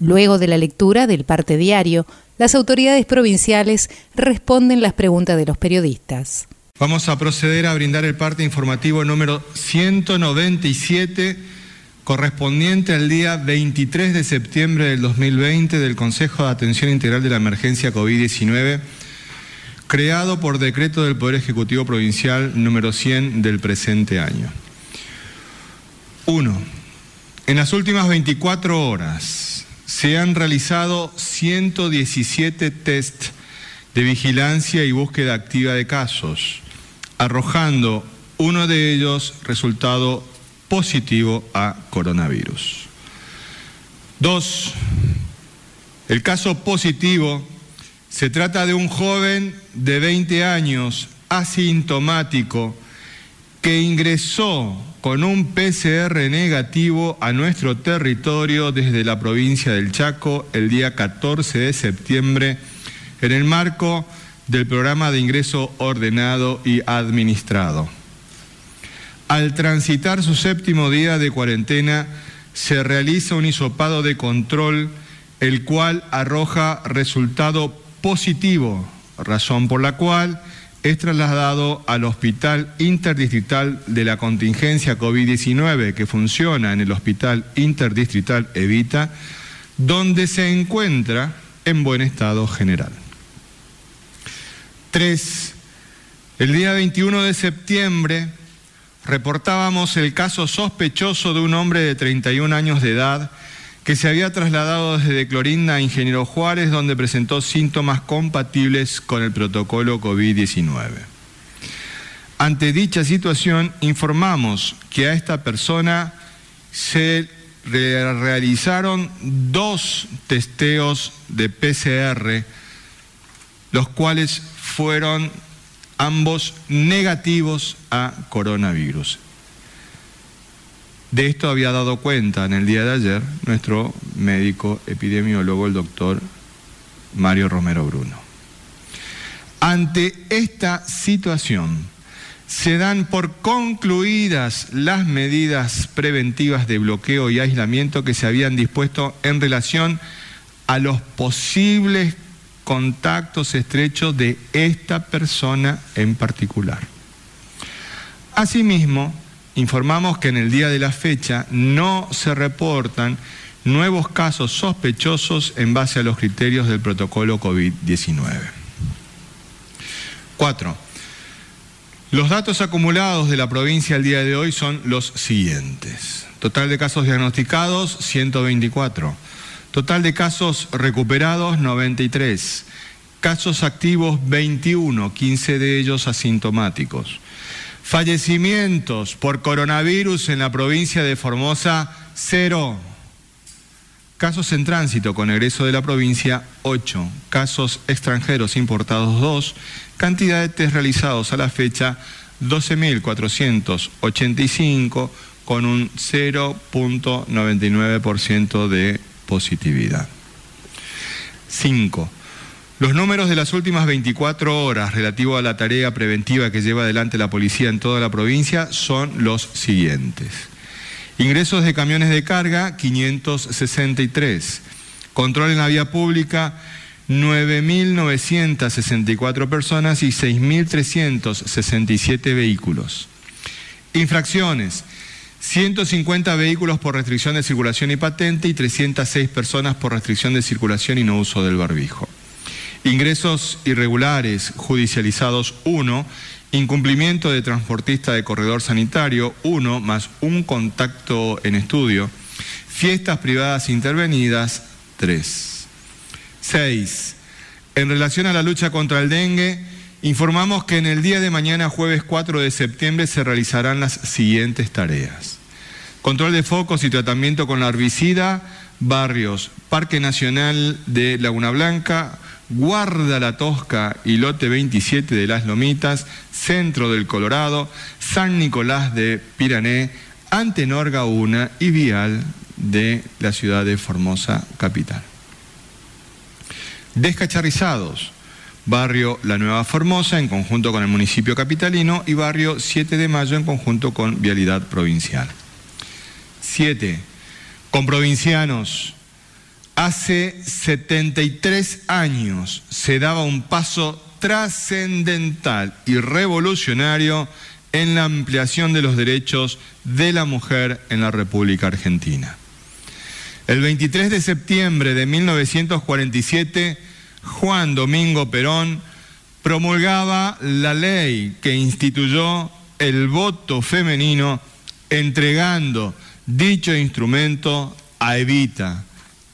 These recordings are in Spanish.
Luego de la lectura del parte diario, las autoridades provinciales responden las preguntas de los periodistas. Vamos a proceder a brindar el parte informativo número 197 correspondiente al día 23 de septiembre del 2020 del Consejo de Atención Integral de la Emergencia COVID-19, creado por decreto del Poder Ejecutivo Provincial número 100 del presente año. 1. En las últimas 24 horas, se han realizado 117 test de vigilancia y búsqueda activa de casos, arrojando uno de ellos resultado positivo a coronavirus. Dos, el caso positivo se trata de un joven de 20 años asintomático que ingresó con un PCR negativo a nuestro territorio desde la provincia del Chaco el día 14 de septiembre en el marco del programa de ingreso ordenado y administrado. Al transitar su séptimo día de cuarentena, se realiza un hisopado de control, el cual arroja resultado positivo, razón por la cual es trasladado al Hospital Interdistrital de la Contingencia COVID-19 que funciona en el Hospital Interdistrital Evita, donde se encuentra en buen estado general. 3. El día 21 de septiembre reportábamos el caso sospechoso de un hombre de 31 años de edad que se había trasladado desde Clorinda a Ingeniero Juárez, donde presentó síntomas compatibles con el protocolo COVID-19. Ante dicha situación, informamos que a esta persona se realizaron dos testeos de PCR, los cuales fueron ambos negativos a coronavirus. De esto había dado cuenta en el día de ayer nuestro médico epidemiólogo, el doctor Mario Romero Bruno. Ante esta situación, se dan por concluidas las medidas preventivas de bloqueo y aislamiento que se habían dispuesto en relación a los posibles contactos estrechos de esta persona en particular. Asimismo, informamos que en el día de la fecha no se reportan nuevos casos sospechosos en base a los criterios del protocolo COVID-19. Cuatro. Los datos acumulados de la provincia al día de hoy son los siguientes. Total de casos diagnosticados, 124. Total de casos recuperados, 93. Casos activos, 21, 15 de ellos asintomáticos. Fallecimientos por coronavirus en la provincia de Formosa, cero. Casos en tránsito con egreso de la provincia, 8. Casos extranjeros importados, 2. Cantidad de realizados a la fecha, 12.485, con un 0.99% de positividad. 5. Los números de las últimas 24 horas relativo a la tarea preventiva que lleva adelante la policía en toda la provincia son los siguientes. Ingresos de camiones de carga, 563. Control en la vía pública, 9.964 personas y 6.367 vehículos. Infracciones, 150 vehículos por restricción de circulación y patente y 306 personas por restricción de circulación y no uso del barbijo. Ingresos irregulares judicializados 1, incumplimiento de transportista de corredor sanitario 1 más un contacto en estudio, fiestas privadas intervenidas 3. 6. En relación a la lucha contra el dengue, informamos que en el día de mañana, jueves 4 de septiembre, se realizarán las siguientes tareas. Control de focos y tratamiento con la herbicida, barrios, Parque Nacional de Laguna Blanca, Guarda la Tosca y Lote 27 de las Lomitas, Centro del Colorado, San Nicolás de Pirané, Antenor Gauna y Vial de la ciudad de Formosa capital. Descacharrizados, barrio La Nueva Formosa en conjunto con el municipio capitalino y barrio 7 de Mayo en conjunto con Vialidad Provincial. 7. Con provincianos. Hace 73 años se daba un paso trascendental y revolucionario en la ampliación de los derechos de la mujer en la República Argentina. El 23 de septiembre de 1947, Juan Domingo Perón promulgaba la ley que instituyó el voto femenino, entregando dicho instrumento a Evita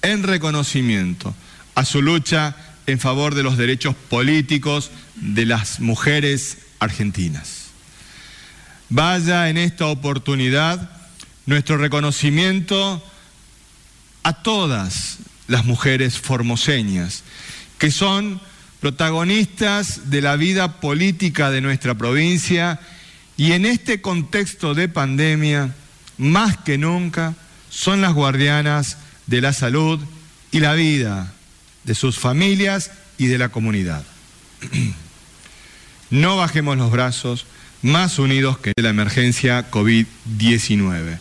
en reconocimiento a su lucha en favor de los derechos políticos de las mujeres argentinas. Vaya en esta oportunidad nuestro reconocimiento a todas las mujeres formoseñas, que son protagonistas de la vida política de nuestra provincia y en este contexto de pandemia, más que nunca, son las guardianas de la salud y la vida de sus familias y de la comunidad. No bajemos los brazos, más unidos que la emergencia COVID-19.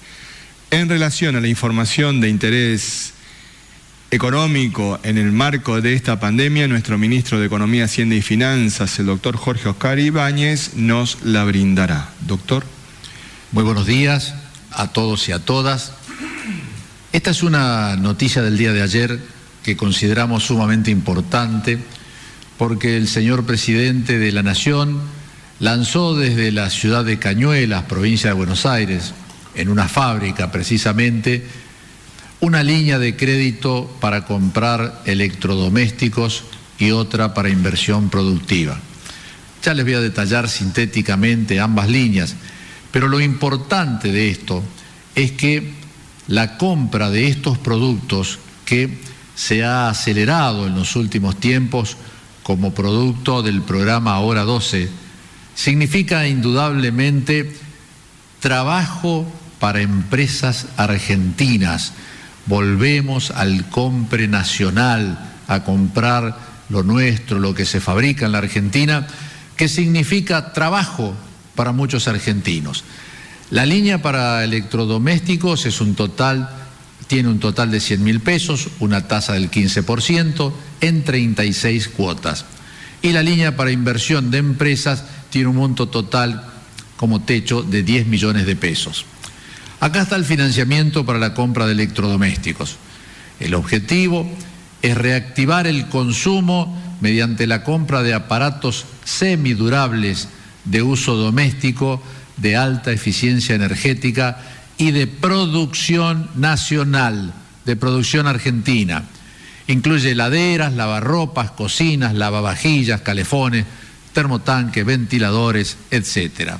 En relación a la información de interés económico en el marco de esta pandemia, nuestro ministro de Economía, Hacienda y Finanzas, el doctor Jorge Oscar Ibáñez, nos la brindará. Doctor. Muy buenos días a todos y a todas. Esta es una noticia del día de ayer que consideramos sumamente importante porque el señor presidente de la Nación lanzó desde la ciudad de Cañuelas, provincia de Buenos Aires, en una fábrica precisamente, una línea de crédito para comprar electrodomésticos y otra para inversión productiva. Ya les voy a detallar sintéticamente ambas líneas, pero lo importante de esto es que la compra de estos productos que se ha acelerado en los últimos tiempos como producto del programa Ahora 12, significa indudablemente trabajo para empresas argentinas. Volvemos al compre nacional, a comprar lo nuestro, lo que se fabrica en la Argentina, que significa trabajo para muchos argentinos. La línea para electrodomésticos es un total, tiene un total de 100 mil pesos, una tasa del 15% en 36 cuotas. Y la línea para inversión de empresas tiene un monto total como techo de 10 millones de pesos. Acá está el financiamiento para la compra de electrodomésticos. El objetivo es reactivar el consumo mediante la compra de aparatos semidurables de uso doméstico de alta eficiencia energética y de producción nacional, de producción argentina. Incluye heladeras, lavarropas, cocinas, lavavajillas, calefones, termotanques, ventiladores, etc.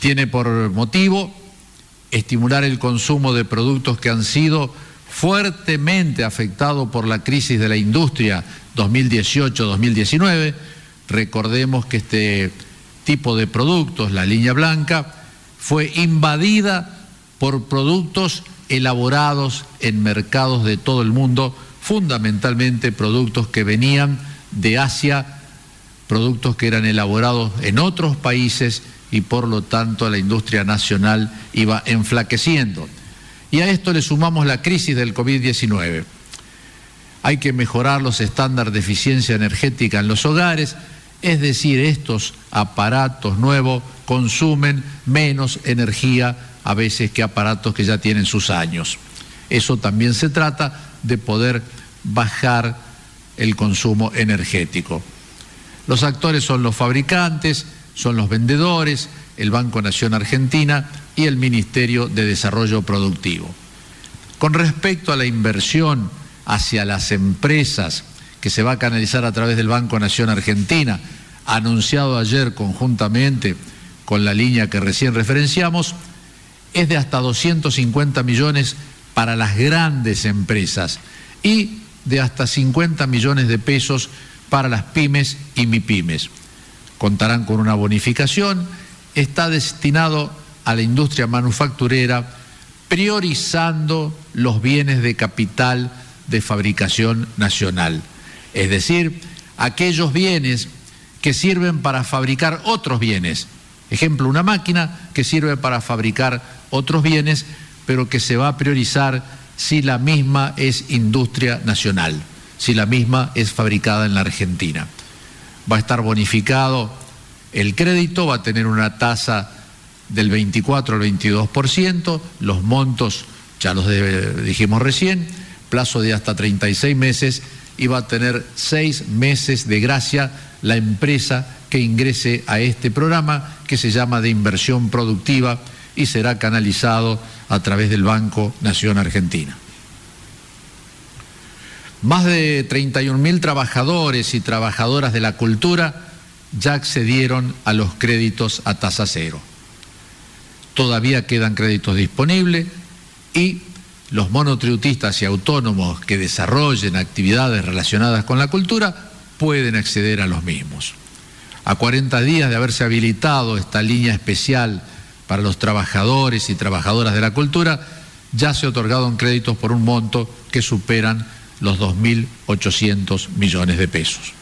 Tiene por motivo estimular el consumo de productos que han sido fuertemente afectados por la crisis de la industria 2018-2019. Recordemos que este tipo de productos, la línea blanca, fue invadida por productos elaborados en mercados de todo el mundo, fundamentalmente productos que venían de Asia, productos que eran elaborados en otros países y por lo tanto la industria nacional iba enflaqueciendo. Y a esto le sumamos la crisis del COVID-19. Hay que mejorar los estándares de eficiencia energética en los hogares, es decir, estos aparatos nuevos consumen menos energía a veces que aparatos que ya tienen sus años. Eso también se trata de poder bajar el consumo energético. Los actores son los fabricantes, son los vendedores, el Banco Nación Argentina y el Ministerio de Desarrollo Productivo. Con respecto a la inversión hacia las empresas que se va a canalizar a través del Banco Nación Argentina, anunciado ayer conjuntamente con la línea que recién referenciamos, es de hasta 250 millones para las grandes empresas y de hasta 50 millones de pesos para las pymes y MIPYMES. Contarán con una bonificación, está destinado a la industria manufacturera, priorizando los bienes de capital de fabricación nacional, es decir, aquellos bienes que sirven para fabricar otros bienes. Ejemplo, una máquina que sirve para fabricar otros bienes, pero que se va a priorizar si la misma es industria nacional, si la misma es fabricada en la Argentina. Va a estar bonificado el crédito, va a tener una tasa del 24 al 22%, los montos ya los dijimos recién, plazo de hasta 36 meses va a tener seis meses de gracia la empresa que ingrese a este programa que se llama de inversión productiva y será canalizado a través del Banco Nación Argentina. Más de 31 mil trabajadores y trabajadoras de la cultura ya accedieron a los créditos a tasa cero. Todavía quedan créditos disponibles y los monotributistas y autónomos que desarrollen actividades relacionadas con la cultura pueden acceder a los mismos. A 40 días de haberse habilitado esta línea especial para los trabajadores y trabajadoras de la cultura, ya se otorgaron créditos por un monto que superan los 2.800 millones de pesos.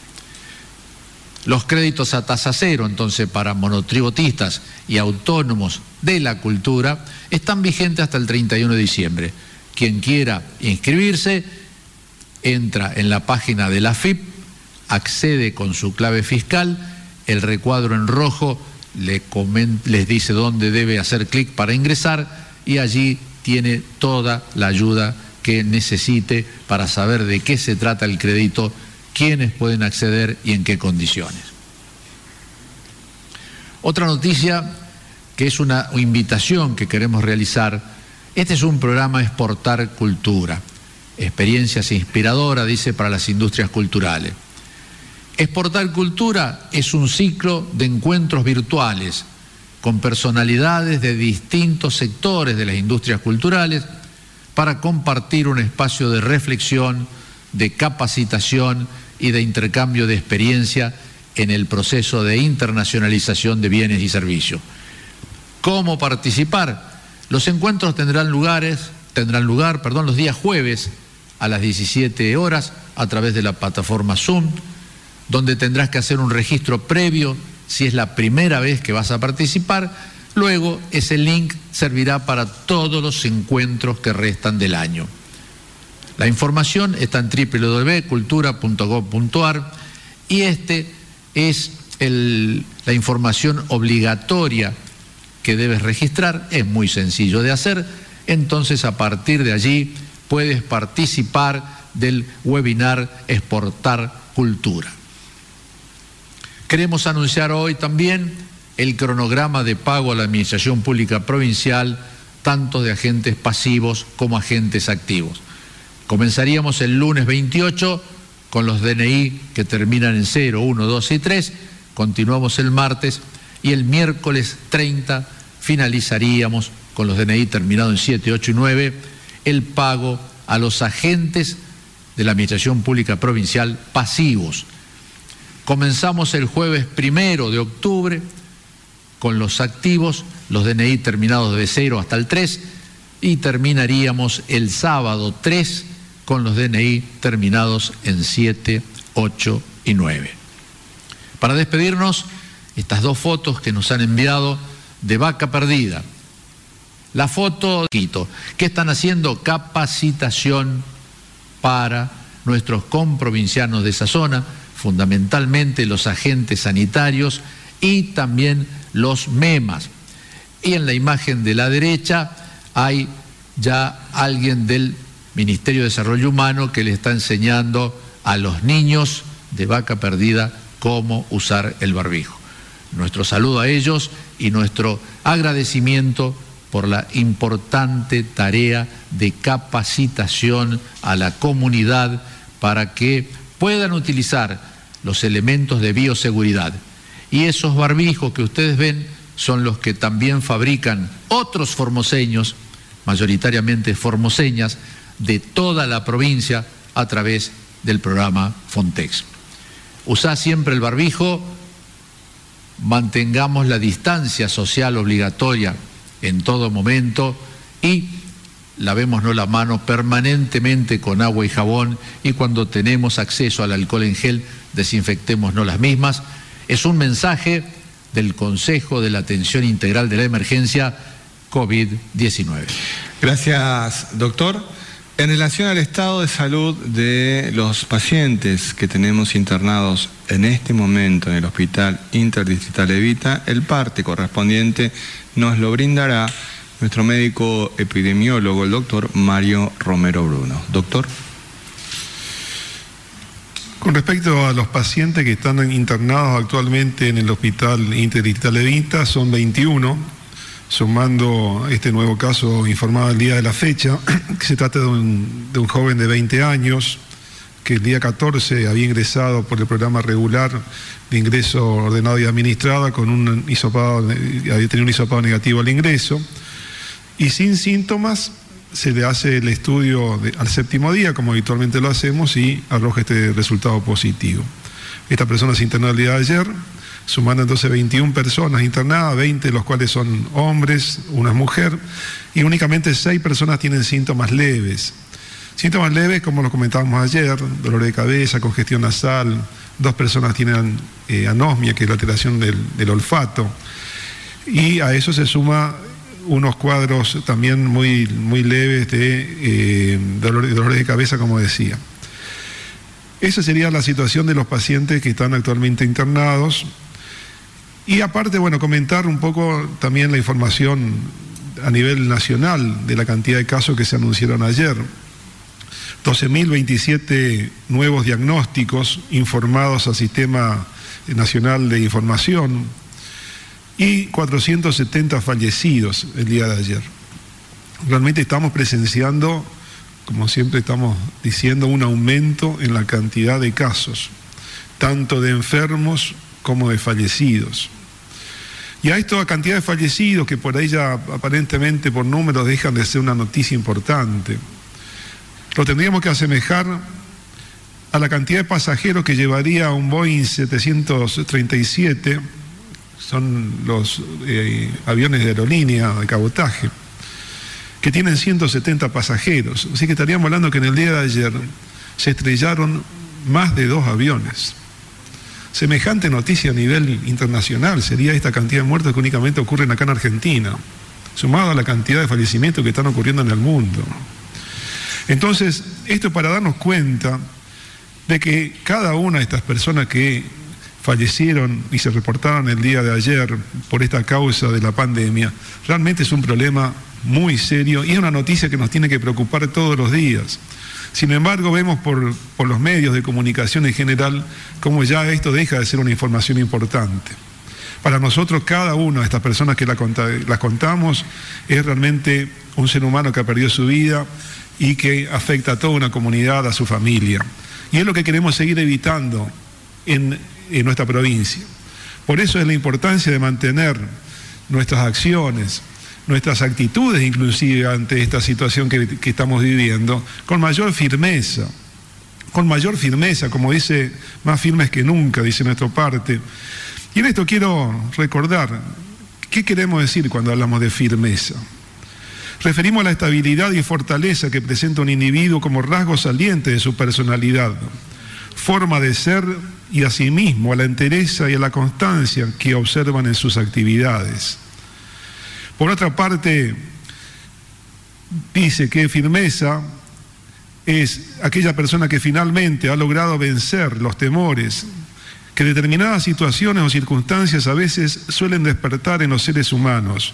Los créditos a tasa cero, entonces, para monotributistas y autónomos de la cultura, están vigentes hasta el 31 de diciembre. Quien quiera inscribirse, entra en la página de la FIP, accede con su clave fiscal, el recuadro en rojo les dice dónde debe hacer clic para ingresar y allí tiene toda la ayuda que necesite para saber de qué se trata el crédito, quiénes pueden acceder y en qué condiciones. Otra noticia que es una invitación que queremos realizar, este es un programa Exportar Cultura, experiencias inspiradoras, dice, para las industrias culturales. Exportar Cultura es un ciclo de encuentros virtuales con personalidades de distintos sectores de las industrias culturales para compartir un espacio de reflexión, de capacitación y de intercambio de experiencia en el proceso de internacionalización de bienes y servicios. ¿Cómo participar? Los encuentros tendrán lugares, tendrán lugar, perdón, los días jueves a las 17 horas a través de la plataforma Zoom, donde tendrás que hacer un registro previo si es la primera vez que vas a participar. Luego ese link servirá para todos los encuentros que restan del año. La información está en www.cultura.gov.ar y este es la información obligatoria que debes registrar, es muy sencillo de hacer, entonces a partir de allí puedes participar del webinar Exportar Cultura. Queremos anunciar hoy también el cronograma de pago a la Administración Pública Provincial, tanto de agentes pasivos como agentes activos. Comenzaríamos el lunes 28 con los DNI que terminan en 0, 1, 2 y 3, continuamos el martes y el miércoles 30 finalizaríamos con los DNI terminados en 7, 8 y 9 el pago a los agentes de la Administración Pública Provincial pasivos. Comenzamos el jueves primero de octubre con los activos, los DNI terminados de 0 hasta el 3 y terminaríamos el sábado 3 con los DNI terminados en 7, 8 y 9. Para despedirnos, estas dos fotos que nos han enviado de vaca perdida. La foto Quito, que están haciendo capacitación para nuestros comprovincianos de esa zona, fundamentalmente los agentes sanitarios y también los MEMAS. Y en la imagen de la derecha hay ya alguien del Ministerio de Desarrollo Humano que le está enseñando a los niños de vaca perdida cómo usar el barbijo. Nuestro saludo a ellos y nuestro agradecimiento por la importante tarea de capacitación a la comunidad para que puedan utilizar los elementos de bioseguridad. Y esos barbijos que ustedes ven son los que también fabrican otros formoseños, mayoritariamente formoseñas, de toda la provincia, a través del programa Fontex. Usá siempre el barbijo, mantengamos la distancia social obligatoria en todo momento y lavémonos la mano permanentemente con agua y jabón y cuando tenemos acceso al alcohol en gel, desinfectémonos las mismas. Es un mensaje del Consejo de la Atención Integral de la Emergencia COVID-19. Gracias, doctor. En relación al estado de salud de los pacientes que tenemos internados en este momento en el Hospital Interdistrital Evita, el parte correspondiente nos lo brindará nuestro médico epidemiólogo, el doctor Mario Romero Bruno. Doctor. Con respecto a los pacientes que están internados actualmente en el Hospital Interdistrital Evita, son 21 sumando este nuevo caso informado el día de la fecha, que se trata de un, de un, joven de 20 años que el día 14 había ingresado por el programa regular de ingreso ordenado y administrado con un hisopado, había tenido un hisopado negativo al ingreso y sin síntomas se le hace el estudio al séptimo día, como habitualmente lo hacemos, y arroja este resultado positivo. Esta persona se internó el día de ayer, sumando entonces 21 personas internadas, 20 de los cuales son hombres, una mujer, y únicamente 6 personas tienen síntomas leves. Síntomas leves, como lo comentábamos ayer, dolor de cabeza, congestión nasal, dos personas tienen eh, anosmia, que es la alteración del, olfato, y a eso se suma unos cuadros también muy, muy leves de eh, dolor, dolor de cabeza, como decía. Esa sería la situación de los pacientes que están actualmente internados. Y aparte, bueno, comentar un poco también la información a nivel nacional de la cantidad de casos que se anunciaron ayer. 12.027 nuevos diagnósticos informados al Sistema Nacional de Información y 470 fallecidos el día de ayer. Realmente estamos presenciando, como siempre estamos diciendo, un aumento en la cantidad de casos, tanto de enfermos como de fallecidos. Y a esta cantidad de fallecidos, que por ahí ya aparentemente por números dejan de ser una noticia importante, lo tendríamos que asemejar a la cantidad de pasajeros que llevaría un Boeing 737, son los eh, aviones de aerolínea de cabotaje, que tienen 170 pasajeros. Así que estaríamos hablando que en el día de ayer se estrellaron más de dos aviones. Semejante noticia a nivel internacional sería esta cantidad de muertos que únicamente ocurren acá en Argentina, sumado a la cantidad de fallecimientos que están ocurriendo en el mundo. Entonces, esto es para darnos cuenta de que cada una de estas personas que fallecieron y se reportaron el día de ayer por esta causa de la pandemia, realmente es un problema muy serio y es una noticia que nos tiene que preocupar todos los días. Sin embargo, vemos por, por, los medios de comunicación en general cómo ya esto deja de ser una información importante. Para nosotros, cada una de estas personas que las la contamos es realmente un ser humano que ha perdido su vida y que afecta a toda una comunidad, a su familia. Y es lo que queremos seguir evitando en, en nuestra provincia. Por eso es la importancia de mantener nuestras acciones, nuestras actitudes inclusive ante esta situación que, estamos viviendo, con mayor firmeza, con mayor firmeza, como dice, más firmes que nunca, dice nuestra parte. Y en esto quiero recordar, ¿qué queremos decir cuando hablamos de firmeza? Referimos a la estabilidad y fortaleza que presenta un individuo como rasgo saliente de su personalidad, forma de ser y asimismo a la entereza y a la constancia que observan en sus actividades. Por otra parte, dice que firmeza es aquella persona que finalmente ha logrado vencer los temores que determinadas situaciones o circunstancias a veces suelen despertar en los seres humanos.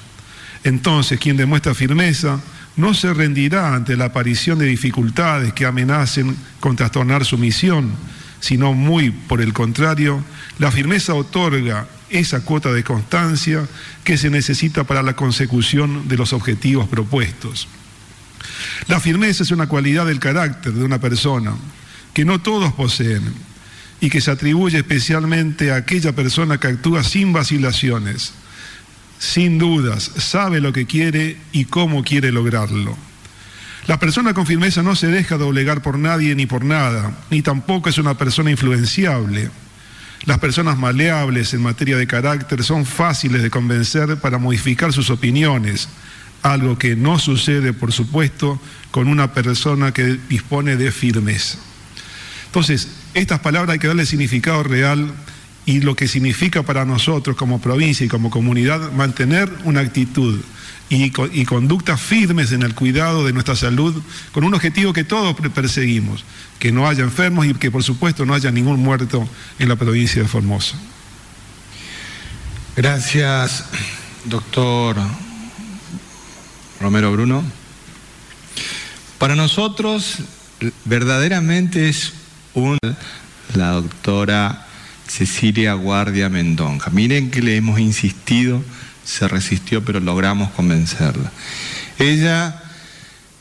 Entonces, quien demuestra firmeza no se rendirá ante la aparición de dificultades que amenacen con trastornar su misión, sino muy por el contrario, la firmeza otorga esa cuota de constancia que se necesita para la consecución de los objetivos propuestos. La firmeza es una cualidad del carácter de una persona que no todos poseen y que se atribuye especialmente a aquella persona que actúa sin vacilaciones, sin dudas, sabe lo que quiere y cómo quiere lograrlo. La persona con firmeza no se deja doblegar por nadie ni por nada, ni tampoco es una persona influenciable. Las personas maleables en materia de carácter son fáciles de convencer para modificar sus opiniones, algo que no sucede, por supuesto, con una persona que dispone de firmeza. Entonces, estas palabras hay que darle significado real y lo que significa para nosotros como provincia y como comunidad mantener una actitud y, conductas firmes en el cuidado de nuestra salud con un objetivo que todos perseguimos, que no haya enfermos y que por supuesto no haya ningún muerto en la provincia de Formosa. Gracias, doctor Romero Bruno. Para nosotros verdaderamente es un la doctora Cecilia Guardia Mendonca. Miren que le hemos insistido se resistió, pero logramos convencerla. Ella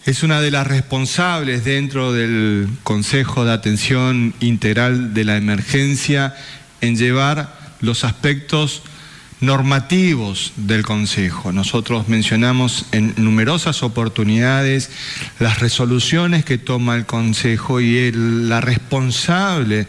es una de las responsables dentro del Consejo de Atención Integral de la Emergencia en llevar los aspectos normativos del Consejo. Nosotros mencionamos en numerosas oportunidades las resoluciones que toma el Consejo y la responsable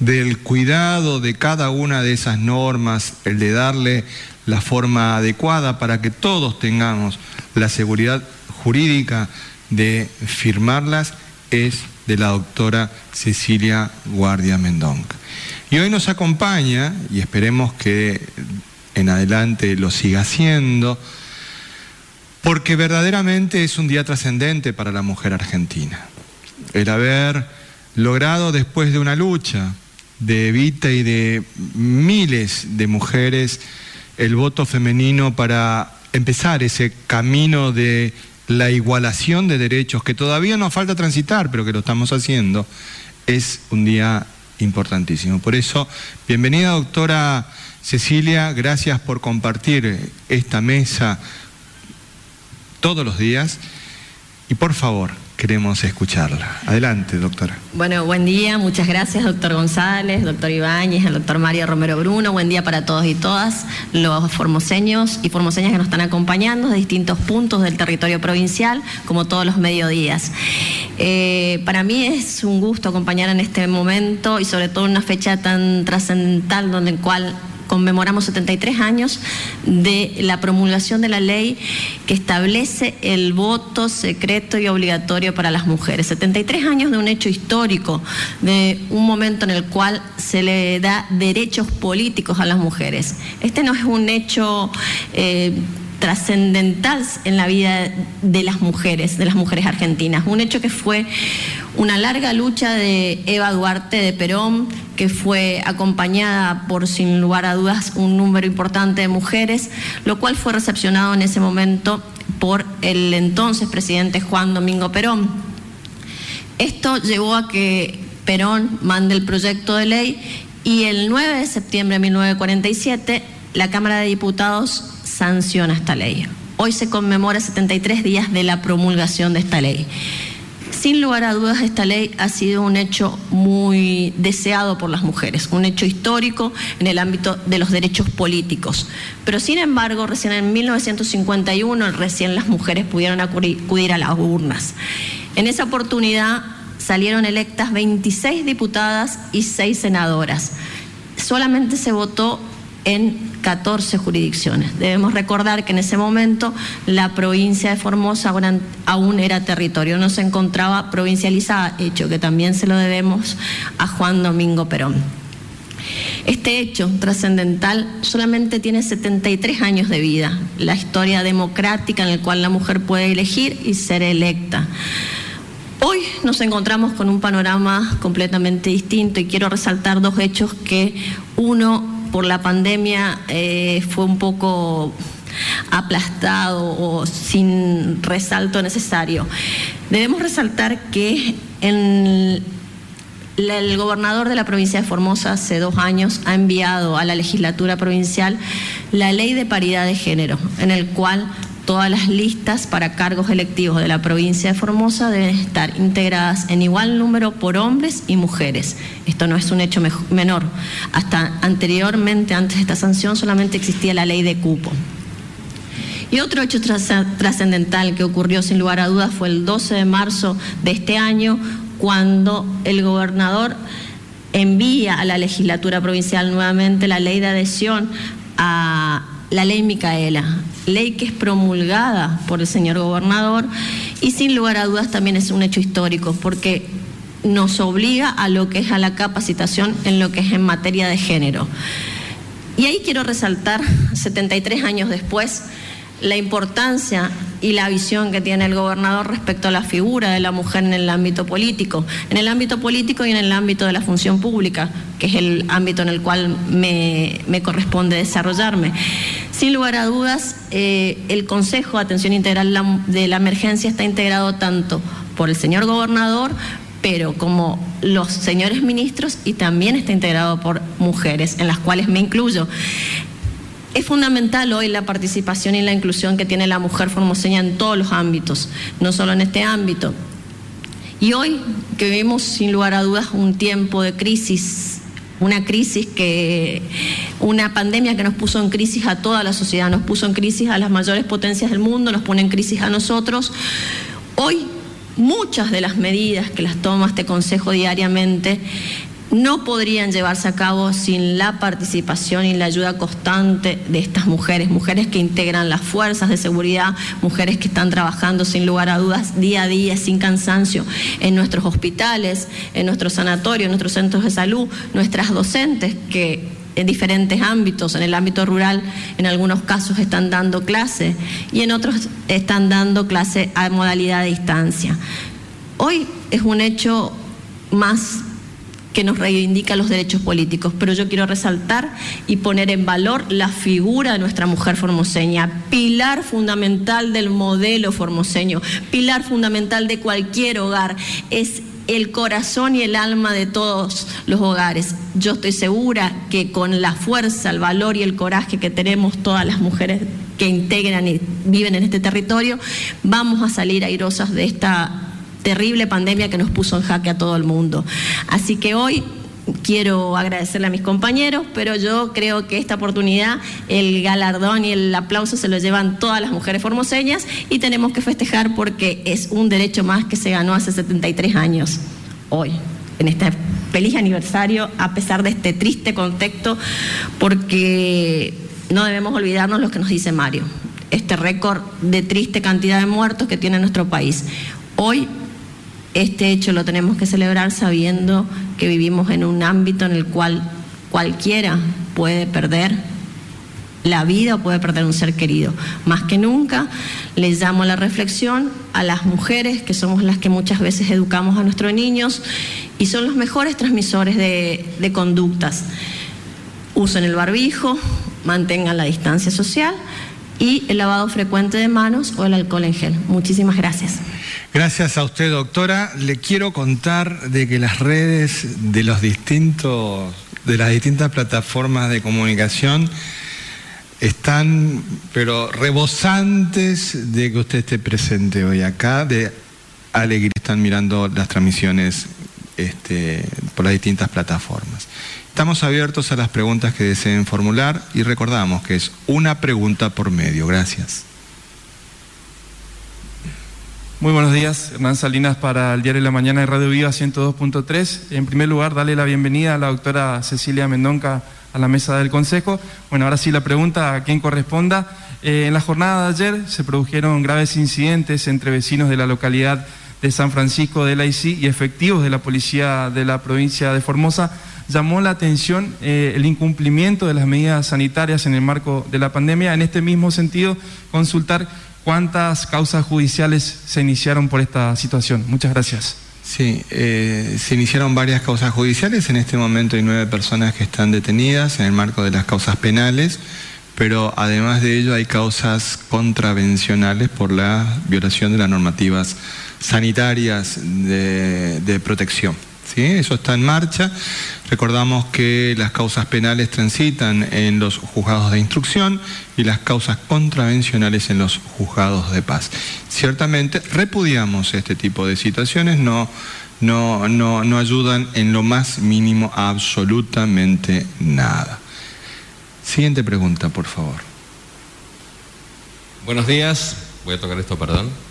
del cuidado de cada una de esas normas, el de darle la forma adecuada para que todos tengamos la seguridad jurídica de firmarlas es de la doctora Cecilia Guardia Mendonca. Y hoy nos acompaña, y esperemos que en adelante lo siga haciendo, porque verdaderamente es un día trascendente para la mujer argentina. El haber logrado después de una lucha de Evita y de miles de mujeres el voto femenino para empezar ese camino de la igualación de derechos que todavía nos falta transitar, pero que lo estamos haciendo, es un día importantísimo. Por eso, bienvenida doctora Cecilia, gracias por compartir esta mesa todos los días y por favor, queremos escucharla. Adelante, doctora. Bueno, buen día, muchas gracias, doctor González, doctor Ibáñez, el doctor Mario Romero Bruno. Buen día para todos y todas los formoseños y formoseñas que nos están acompañando de distintos puntos del territorio provincial, como todos los mediodías. Eh, para mí es un gusto acompañar en este momento y sobre todo en una fecha tan trascendental donde en cual conmemoramos 73 años de la promulgación de la ley que establece el voto secreto y obligatorio para las mujeres. 73 años de un hecho histórico, de un momento en el cual se le da derechos políticos a las mujeres. Este no es un hecho... Eh, trascendental en la vida de las mujeres, de las mujeres argentinas. Un hecho que fue una larga lucha de Eva Duarte de Perón, que fue acompañada por, sin lugar a dudas, un número importante de mujeres, lo cual fue recepcionado en ese momento por el entonces presidente Juan Domingo Perón. Esto llevó a que Perón mande el proyecto de ley y el 9 de septiembre de 1947 la Cámara de Diputados sanciona esta ley. Hoy se conmemora 73 días de la promulgación de esta ley. Sin lugar a dudas, esta ley ha sido un hecho muy deseado por las mujeres, un hecho histórico en el ámbito de los derechos políticos. Pero sin embargo, recién en 1951, recién las mujeres pudieron acudir a las urnas. En esa oportunidad salieron electas 26 diputadas y 6 senadoras. Solamente se votó en 14 jurisdicciones. Debemos recordar que en ese momento la provincia de Formosa aún era territorio, no se encontraba provincializada, hecho que también se lo debemos a Juan Domingo Perón. Este hecho trascendental solamente tiene 73 años de vida, la historia democrática en la cual la mujer puede elegir y ser electa. Hoy nos encontramos con un panorama completamente distinto y quiero resaltar dos hechos que uno por la pandemia eh, fue un poco aplastado o sin resalto necesario. Debemos resaltar que el gobernador de la provincia de Formosa hace dos años ha enviado a la legislatura provincial la ley de paridad de género, en el cual todas las listas para cargos electivos de la provincia de Formosa deben estar integradas en igual número por hombres y mujeres. Esto no es un hecho menor. Hasta anteriormente, antes de esta sanción, solamente existía la ley de cupo. Y otro hecho trascendental que ocurrió sin lugar a dudas fue el 12 de marzo de este año, cuando el gobernador envía a la legislatura provincial nuevamente la ley de adhesión a la ley Micaela, ley que es promulgada por el señor gobernador y sin lugar a dudas también es un hecho histórico porque nos obliga a lo que es a la capacitación en lo que es en materia de género. Y ahí quiero resaltar, 73 años después, la importancia y la visión que tiene el gobernador respecto a la figura de la mujer en el ámbito político, en el ámbito político y en el ámbito de la función pública, que es el ámbito en el cual me, corresponde desarrollarme. Sin lugar a dudas, eh, el Consejo de Atención Integral de la Emergencia está integrado tanto por el señor gobernador, pero como los señores ministros y también está integrado por mujeres, en las cuales me incluyo. Es fundamental hoy la participación y la inclusión que tiene la mujer formoseña en todos los ámbitos, no solo en este ámbito. Y hoy que vivimos sin lugar a dudas un tiempo de crisis, una crisis que, una pandemia que nos puso en crisis a toda la sociedad, nos puso en crisis a las mayores potencias del mundo, nos pone en crisis a nosotros. Hoy muchas de las medidas que las toma este Consejo diariamente no podrían llevarse a cabo sin la participación y la ayuda constante de estas mujeres, mujeres que integran las fuerzas de seguridad, mujeres que están trabajando sin lugar a dudas día a día, sin cansancio, en nuestros hospitales, en nuestros sanatorios, en nuestros centros de salud, nuestras docentes que en diferentes ámbitos, en el ámbito rural en algunos casos están dando clase y en otros están dando clase a modalidad de distancia. Hoy es un hecho más que nos reivindica los derechos políticos, pero yo quiero resaltar y poner en valor la figura de nuestra mujer formoseña, pilar fundamental del modelo formoseño, pilar fundamental de cualquier hogar. Es el corazón y el alma de todos los hogares. Yo estoy segura que con la fuerza, el valor y el coraje que tenemos todas las mujeres que integran y viven en este territorio, vamos a salir airosas de esta terrible pandemia que nos puso en jaque a todo el mundo. Así que hoy quiero agradecerle a mis compañeros, pero yo creo que esta oportunidad, el galardón y el aplauso se lo llevan todas las mujeres formoseñas y tenemos que festejar porque es un derecho más que se ganó hace 73 años, hoy, en este feliz aniversario, a pesar de este triste contexto, porque no debemos olvidarnos lo que nos dice Mario, este récord de triste cantidad de muertos que tiene nuestro país. Hoy este hecho lo tenemos que celebrar sabiendo que vivimos en un ámbito en el cual cualquiera puede perder la vida o puede perder un ser querido. Más que nunca les llamo a la reflexión a las mujeres, que somos las que muchas veces educamos a nuestros niños y son los mejores transmisores de, de conductas. Usen el barbijo, mantengan la distancia social y el lavado frecuente de manos o el alcohol en gel. Muchísimas gracias. Gracias a usted, doctora. Le quiero contar de que las redes de los distintos, de las distintas plataformas de comunicación están, pero rebosantes de que usted esté presente hoy acá, de alegría están mirando las transmisiones este, por las distintas plataformas. Estamos abiertos a las preguntas que deseen formular y recordamos que es una pregunta por medio. Gracias. Muy buenos días, Hernán Salinas para el Diario de la Mañana de Radio Viva 102.3. En primer lugar, darle la bienvenida a la doctora Cecilia Mendonca a la mesa del Consejo. Bueno, ahora sí la pregunta a quién corresponda. Eh, en la jornada de ayer se produjeron graves incidentes entre vecinos de la localidad de San Francisco de la ICI y efectivos de la policía de la provincia de Formosa. Llamó la atención eh, el incumplimiento de las medidas sanitarias en el marco de la pandemia. En este mismo sentido, consultar ¿Cuántas causas judiciales se iniciaron por esta situación? Muchas gracias. Sí, eh, se iniciaron varias causas judiciales. En este momento hay nueve personas que están detenidas en el marco de las causas penales, pero además de ello hay causas contravencionales por la violación de las normativas sanitarias de protección. Eso está en marcha. Recordamos que las causas penales transitan en los juzgados de instrucción y las causas contravencionales en los juzgados de paz. Ciertamente repudiamos este tipo de situaciones, no, no, no, no ayudan en lo más mínimo absolutamente nada. Siguiente pregunta, por favor. Buenos días, voy a tocar esto, perdón.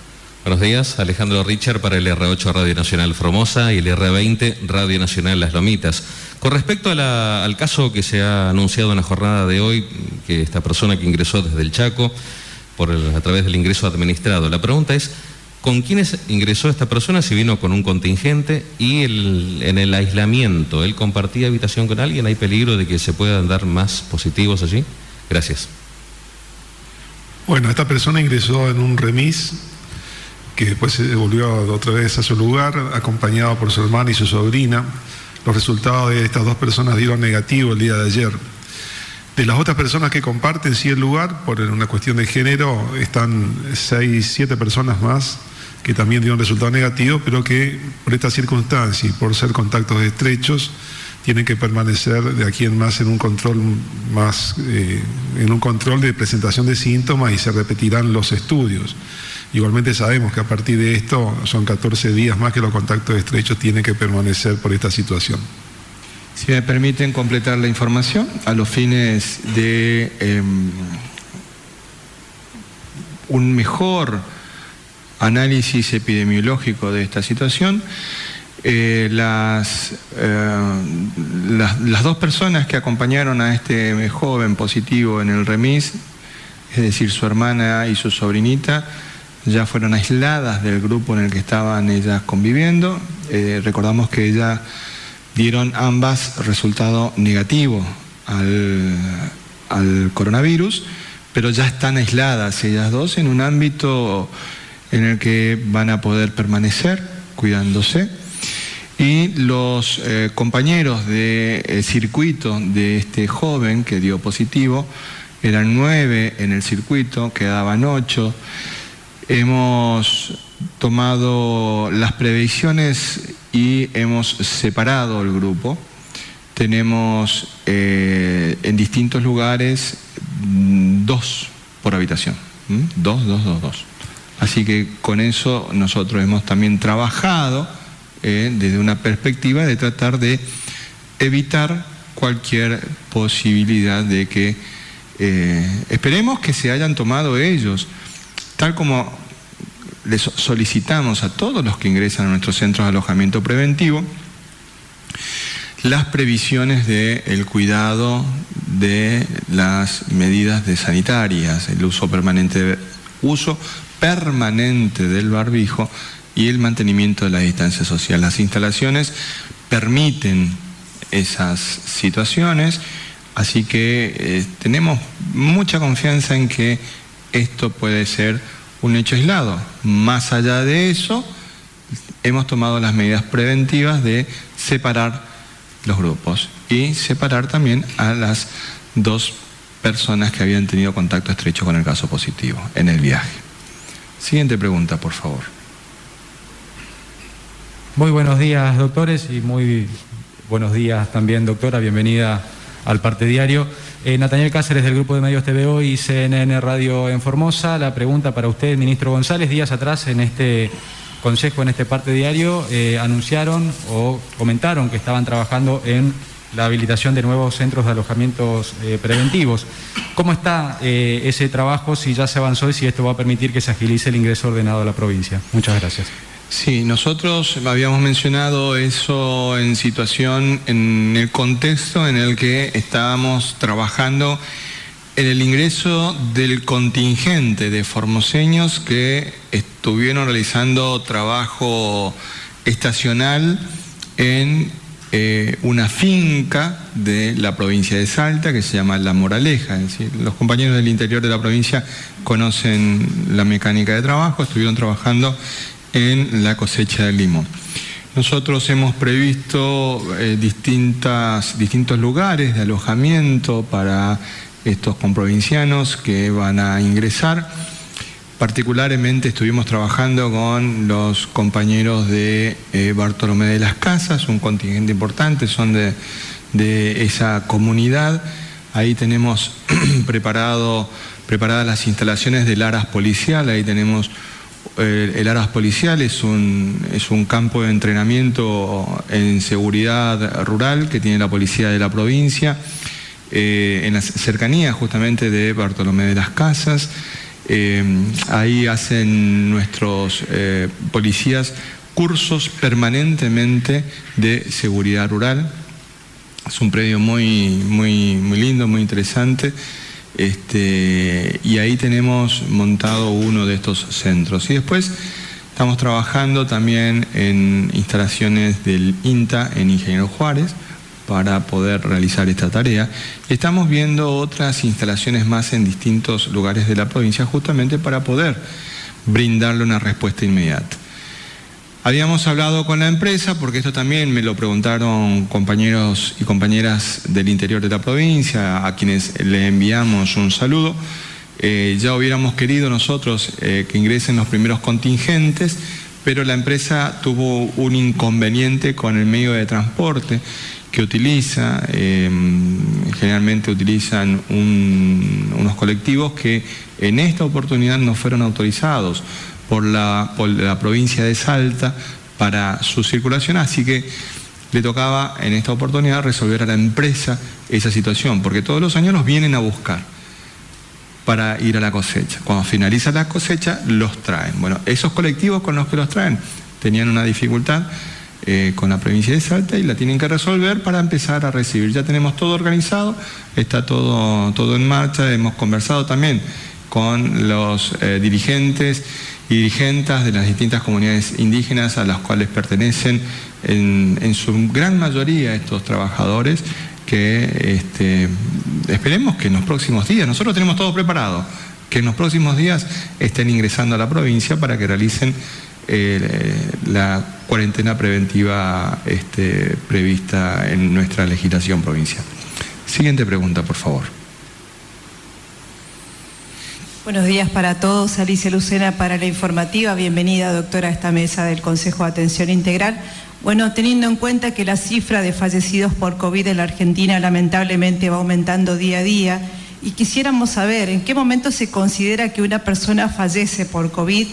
Buenos días, Alejandro Richard para el R8 Radio Nacional Formosa y el R20 Radio Nacional Las Lomitas. Con respecto al caso que se ha anunciado en la jornada de hoy, que esta persona que ingresó desde el Chaco por a través del ingreso administrado, la pregunta es, ¿con quiénes ingresó esta persona? Si vino con un contingente y en el aislamiento, ¿él compartía habitación con alguien? ¿Hay peligro de que se puedan dar más positivos allí? Gracias. Bueno, esta persona ingresó en un remis que después se volvió otra vez a su lugar, acompañado por su hermana y su sobrina. Los resultados de estas dos personas dieron negativo el día de ayer. De las otras personas que comparten sí el lugar, por una cuestión de género, están seis, siete personas más que también dieron resultado negativo, pero que por esta circunstancia y por ser contactos estrechos, tienen que permanecer de aquí en más en un control más eh, en un control de presentación de síntomas y se repetirán los estudios. Igualmente sabemos que a partir de esto son 14 días más que los contactos estrechos tienen que permanecer por esta situación. Si me permiten completar la información a los fines de em, un mejor análisis epidemiológico de esta situación, eh, eh, las, las, dos personas que acompañaron a este joven positivo en el remis, es decir, su hermana y su sobrinita, ya fueron aisladas del grupo en el que estaban ellas conviviendo. Eh, recordamos que ellas dieron ambas resultado negativo al, al coronavirus, pero ya están aisladas ellas dos en un ámbito en el que van a poder permanecer cuidándose y los eh, compañeros de eh, circuito de este joven que dio positivo, eran nueve en el circuito, quedaban ocho. Hemos tomado las previsiones y hemos separado el grupo. Tenemos eh, en distintos lugares mm, dos por habitación. Dos, dos, dos, dos. Así que con eso nosotros hemos también trabajado eh, desde una perspectiva de tratar de evitar cualquier posibilidad de que eh, esperemos que se hayan tomado ellos, tal como les solicitamos a todos los que ingresan a nuestros centros de alojamiento preventivo, las previsiones del cuidado de las medidas de sanitarias, el uso permanente, uso permanente del barbijo y el mantenimiento de la distancia social. Las instalaciones permiten esas situaciones, así que eh, tenemos mucha confianza en que esto puede ser un hecho aislado. Más allá de eso, hemos tomado las medidas preventivas de separar los grupos y separar también a las dos personas que habían tenido contacto estrecho con el caso positivo en el viaje. Siguiente pregunta, por favor. Muy buenos días, doctores, y muy buenos días también, doctora. Bienvenida al parte diario. Eh, Cáceres del Grupo de Medios TVO y CNN Radio en Formosa. La pregunta para usted, ministro González. Días atrás en este consejo, en este parte diario, eh, anunciaron o comentaron que estaban trabajando en la habilitación de nuevos centros de alojamientos eh, preventivos. ¿Cómo está ese trabajo, si ya se avanzó y si esto va a permitir que se agilice el ingreso ordenado a la provincia? Muchas gracias. Sí, nosotros habíamos mencionado eso en situación, en el contexto en el que estábamos trabajando en el ingreso del contingente de formoseños que estuvieron realizando trabajo estacional en eh, una finca de la provincia de Salta que se llama La Moraleja. los compañeros del interior de la provincia conocen la mecánica de trabajo, estuvieron trabajando en la cosecha del limón. Nosotros hemos previsto eh, distintas, distintos lugares de alojamiento para estos comprovincianos que van a ingresar. Particularmente estuvimos trabajando con los compañeros de eh, Bartolomé de las Casas, un contingente importante, son de, esa comunidad. Ahí tenemos preparado, preparadas las instalaciones del ARAS policial, ahí tenemos el, Aras Policial es un, es un campo de entrenamiento en seguridad rural que tiene la policía de la provincia, eh, en la cercanía justamente de Bartolomé de las Casas. Eh, ahí hacen nuestros eh, policías cursos permanentemente de seguridad rural. Es un predio muy, muy, muy lindo, muy interesante. Este, y ahí tenemos montado uno de estos centros. Y después estamos trabajando también en instalaciones del INTA en Ingeniero Juárez para poder realizar esta tarea. Estamos viendo otras instalaciones más en distintos lugares de la provincia justamente para poder brindarle una respuesta inmediata. Habíamos hablado con la empresa, porque esto también me lo preguntaron compañeros y compañeras del interior de la provincia, a quienes le enviamos un saludo. Eh, ya hubiéramos querido nosotros eh, que ingresen los primeros contingentes, pero la empresa tuvo un inconveniente con el medio de transporte que utiliza, eh, generalmente utilizan unos colectivos que en esta oportunidad no fueron autorizados por la, por la provincia de Salta para su circulación, así que le tocaba en esta oportunidad resolver a la empresa esa situación, porque todos los años los vienen a buscar para ir a la cosecha. Cuando finaliza la cosecha, los traen. Bueno, esos colectivos con los que los traen tenían una dificultad eh, con la provincia de Salta y la tienen que resolver para empezar a recibir. Ya tenemos todo organizado, está todo, todo en marcha, hemos conversado también con los eh, dirigentes y dirigentes de las distintas comunidades indígenas a las cuales pertenecen en, su gran mayoría estos trabajadores que este, esperemos que en los próximos días, nosotros tenemos todo preparado, que en los próximos días estén ingresando a la provincia para que realicen eh, la cuarentena preventiva este, prevista en nuestra legislación provincial. Siguiente pregunta, por favor. Buenos días para todos. Alicia Lucena para la informativa. Bienvenida, doctora, a esta mesa del Consejo de Atención Integral. Bueno, teniendo en cuenta que la cifra de fallecidos por COVID en la Argentina lamentablemente va aumentando día a día, y quisiéramos saber en qué momento se considera que una persona fallece por COVID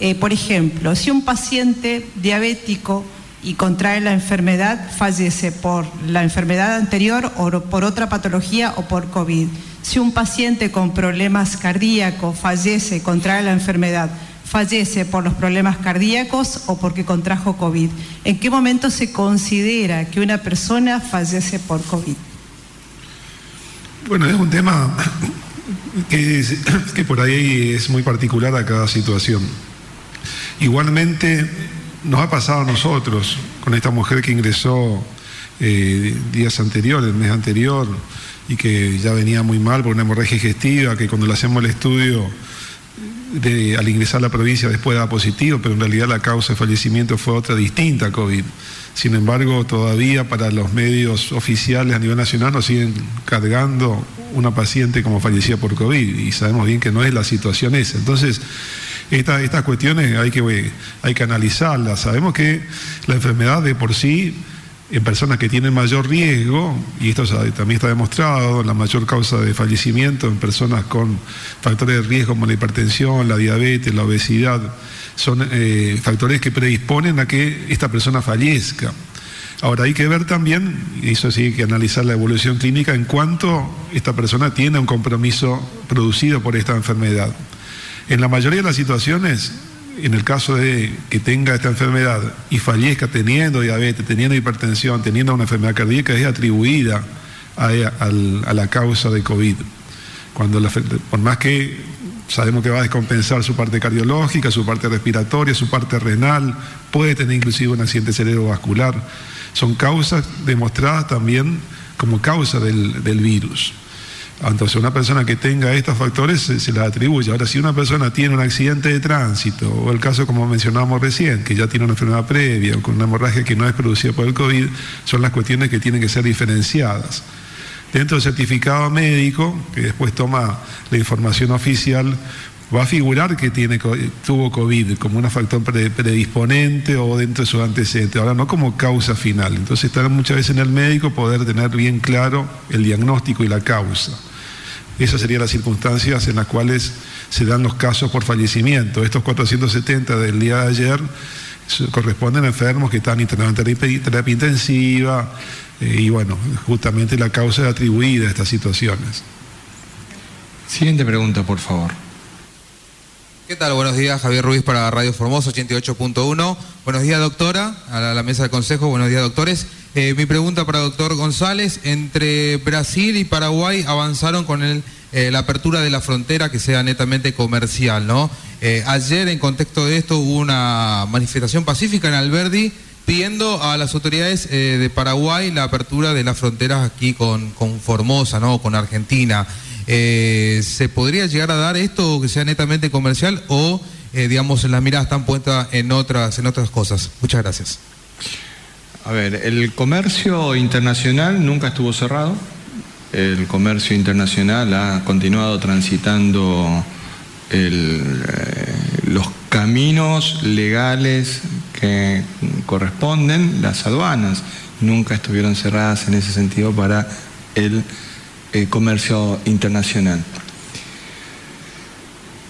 eh, por ejemplo, si un paciente diabético y contrae la enfermedad, fallece por la enfermedad anterior o por otra patología o por COVID. Si un paciente con problemas cardíacos fallece, contrae la enfermedad, fallece por los problemas cardíacos o porque contrajo COVID. ¿En qué momento se considera que una persona fallece por COVID? Bueno, es un tema que por ahí es muy particular a cada situación. Igualmente nos ha pasado a nosotros con esta mujer que ingresó eh, días anteriores, el mes anterior, y que ya venía muy mal por una hemorragia digestiva, que cuando le hacemos el estudio al ingresar a la provincia después da positivo, pero en realidad la causa de fallecimiento fue otra distinta COVID. Sin embargo, todavía para los medios oficiales a nivel nacional nos siguen cargando una paciente como fallecida por COVID y sabemos bien que no es la situación esa. Entonces, estas cuestiones hay que, hay que analizarlas. Sabemos que la enfermedad de por sí, en personas que tienen mayor riesgo, y esto también está demostrado, la mayor causa de fallecimiento en personas con factores de riesgo como la hipertensión, la diabetes, la obesidad, son eh, factores que predisponen a que esta persona fallezca. Ahora hay que ver también, y eso sí hay que analizar la evolución clínica, en cuanto esta persona tiene un compromiso producido por esta enfermedad. En la mayoría de las situaciones, en el caso de que tenga esta enfermedad y fallezca teniendo diabetes, teniendo hipertensión, teniendo una enfermedad cardíaca, es atribuida a, la causa de COVID. Cuando por más que sabemos que va a descompensar su parte cardiológica, su parte respiratoria, su parte renal, puede tener inclusive un accidente cerebrovascular, son causas demostradas también como causa del virus. Entonces, una persona que tenga estos factores se, la atribuye. Ahora, si una persona tiene un accidente de tránsito, o el caso como mencionábamos recién, que ya tiene una enfermedad previa o con una hemorragia que no es producida por el COVID, son las cuestiones que tienen que ser diferenciadas. Dentro del certificado médico, que después toma la información oficial, va a figurar que tuvo COVID como un factor predisponente o dentro de sus antecedentes, ahora no como causa final. Entonces, estar muchas veces en el médico poder tener bien claro el diagnóstico y la causa. Esas serían las circunstancias en las cuales se dan los casos por fallecimiento. Estos 470 del día de ayer corresponden a enfermos que están internados en terapia, intensiva eh, y bueno, justamente la causa es atribuida a estas situaciones. Siguiente pregunta, por favor. ¿Qué tal? Buenos días, Javier Ruiz para Radio Formosa 88.1. Buenos días, doctora, a la, mesa de consejo. Buenos días, doctores. Eh, mi pregunta para doctor González. Entre Brasil y Paraguay avanzaron con eh, la apertura de la frontera que sea netamente comercial, ¿no? Eh, ayer, en contexto de esto, hubo una manifestación pacífica en Alberdi pidiendo a las autoridades de Paraguay la apertura de las fronteras aquí con, con Formosa, ¿no? Con Argentina. Eh, ¿Se podría llegar a dar esto que sea netamente comercial o, eh, digamos, las miradas están puestas en otras, en otras cosas? Muchas gracias. A ver, el comercio internacional nunca estuvo cerrado. El comercio internacional ha continuado transitando eh, los caminos legales que corresponden, las aduanas nunca estuvieron cerradas en ese sentido para el eh, comercio internacional.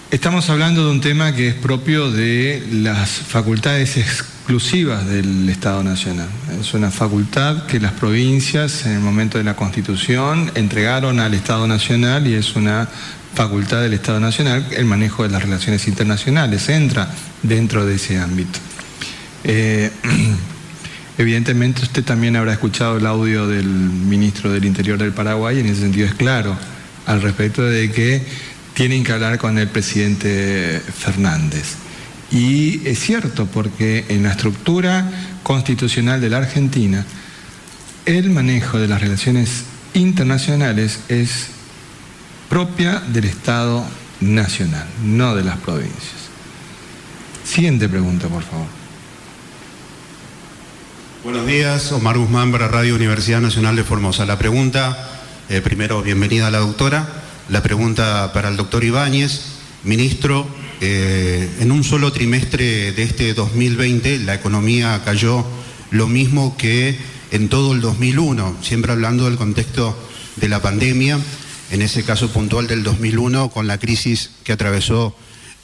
Estamos hablando de un tema que es propio de las facultades exclusivas del Estado Nacional. Es una facultad que las provincias en el momento de la Constitución entregaron al Estado Nacional y es una facultad del Estado Nacional el manejo de las relaciones internacionales, entra dentro de ese ámbito. Eh, Evidentemente usted también habrá escuchado el audio del ministro del Interior del Paraguay, en ese sentido es claro, al respecto de que tienen que hablar con el presidente Fernández. Y es cierto, porque en la estructura constitucional de la Argentina, el manejo de las relaciones internacionales es propia del Estado Nacional, no de las provincias. Siguiente pregunta, por favor. Buenos días, Omar Guzmán para Radio Universidad Nacional de Formosa. La pregunta, eh, primero, bienvenida a la doctora. La pregunta para el doctor Ibáñez. Ministro, eh, en un solo trimestre de este 2020 la economía cayó lo mismo que en todo el 2001, siempre hablando del contexto de la pandemia, en ese caso puntual del 2001 con la crisis que atravesó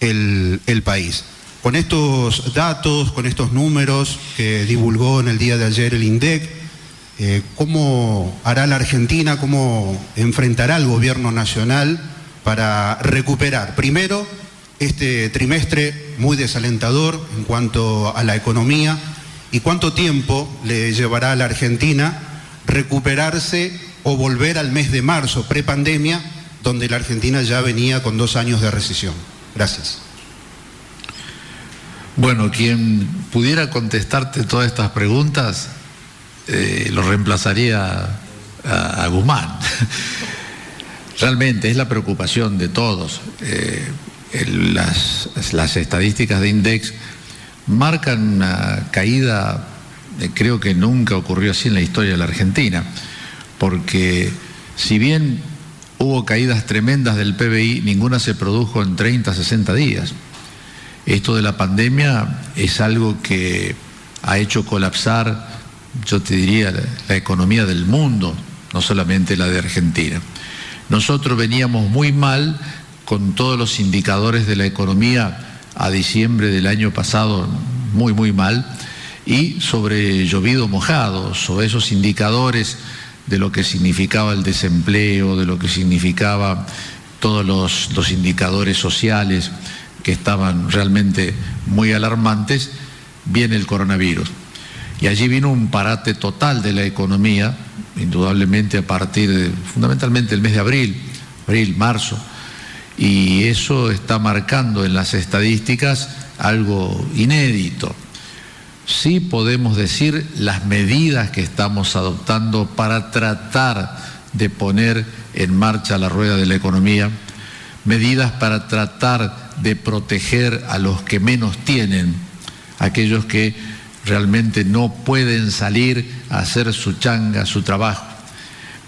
el país. Con estos datos, con estos números que divulgó en el día de ayer el INDEC, eh, ¿cómo hará la Argentina, cómo enfrentará el gobierno nacional para recuperar, primero, este trimestre muy desalentador en cuanto a la economía y cuánto tiempo le llevará a la Argentina recuperarse o volver al mes de marzo, prepandemia, donde la Argentina ya venía con dos años de recesión? Gracias. Bueno, quien pudiera contestarte todas estas preguntas eh, lo reemplazaría a, Guzmán. Realmente es la preocupación de todos. Eh, las, las, estadísticas de Index marcan una caída, eh, creo que nunca ocurrió así en la historia de la Argentina, porque si bien hubo caídas tremendas del PBI, ninguna se produjo en 30, 60 días. Esto de la pandemia es algo que ha hecho colapsar, yo te diría, la, economía del mundo, no solamente la de Argentina. Nosotros veníamos muy mal con todos los indicadores de la economía a diciembre del año pasado, muy, muy mal, y sobre llovido mojado, sobre esos indicadores de lo que significaba el desempleo, de lo que significaba todos los, los indicadores sociales que estaban realmente muy alarmantes, viene el coronavirus. Y allí vino un parate total de la economía, indudablemente a partir de, fundamentalmente el mes de abril, abril, marzo. Y eso está marcando en las estadísticas algo inédito. Sí podemos decir las medidas que estamos adoptando para tratar de poner en marcha la rueda de la economía, medidas para tratar de proteger a los que menos tienen, aquellos que realmente no pueden salir a hacer su changa, su trabajo.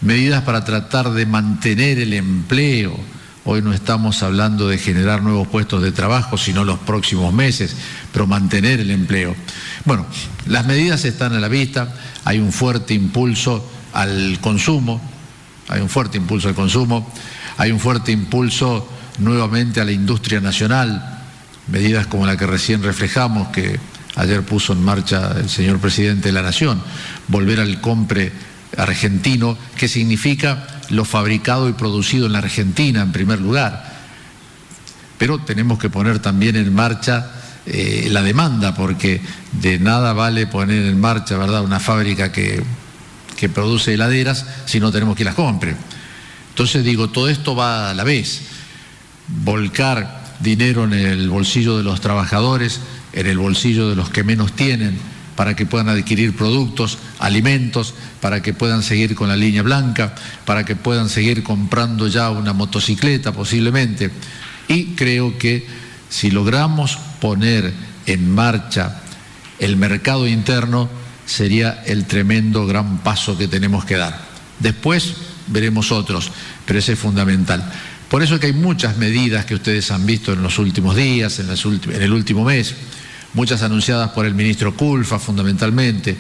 Medidas para tratar de mantener el empleo. Hoy no estamos hablando de generar nuevos puestos de trabajo, sino los próximos meses, pero mantener el empleo. Bueno, las medidas están a la vista, hay un fuerte impulso al consumo, hay un fuerte impulso al consumo, hay un fuerte impulso nuevamente a la industria nacional, medidas como la que recién reflejamos, que ayer puso en marcha el señor presidente de la Nación, volver al compre argentino, que significa lo fabricado y producido en la Argentina en primer lugar. pero tenemos que poner también en marcha eh, la demanda, porque de nada vale poner en marcha, ¿verdad?, una fábrica que, que produce heladeras si no tenemos que las compre. Entonces digo, todo esto va a la vez. Volcar dinero en el bolsillo de los trabajadores, en el bolsillo de los que menos tienen, para que puedan adquirir productos, alimentos, para que puedan seguir con la línea blanca, para que puedan seguir comprando ya una motocicleta posiblemente. Y creo que si logramos poner en marcha el mercado interno, sería el tremendo gran paso que tenemos que dar. Después veremos otros, pero ese es fundamental. Por eso es que hay muchas medidas que ustedes han visto en los últimos días, en, el último mes, muchas anunciadas por el ministro Culfa fundamentalmente,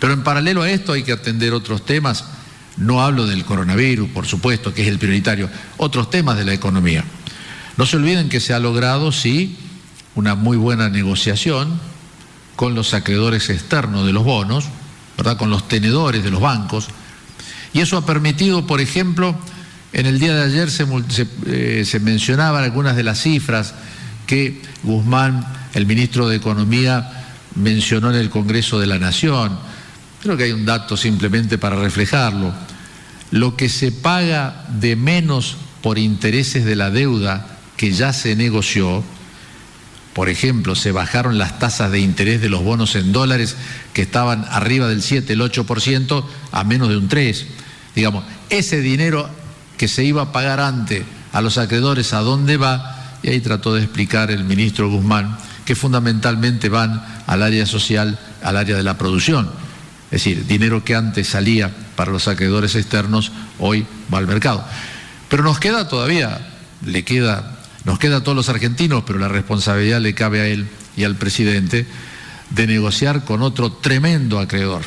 pero en paralelo a esto hay que atender otros temas. No hablo del coronavirus, por supuesto, que es el prioritario, otros temas de la economía. No se olviden que se ha logrado, sí, una muy buena negociación con los acreedores externos de los bonos, ¿verdad? con los tenedores de los bancos, y eso ha permitido, por ejemplo, en el día de ayer se, eh, se, mencionaban algunas de las cifras que Guzmán, el ministro de Economía, mencionó en el Congreso de la Nación. Creo que hay un dato simplemente para reflejarlo. Lo que se paga de menos por intereses de la deuda que ya se negoció, por ejemplo, se bajaron las tasas de interés de los bonos en dólares que estaban arriba del 7, el 8%, a menos de un 3%. Digamos, ese dinero que se iba a pagar antes a los acreedores a dónde va, y ahí trató de explicar el ministro Guzmán, que fundamentalmente van al área social, al área de la producción. Es decir, dinero que antes salía para los acreedores externos, hoy va al mercado. Pero nos queda todavía, le queda, nos queda a todos los argentinos, pero la responsabilidad le cabe a él y al presidente de negociar con otro tremendo acreedor.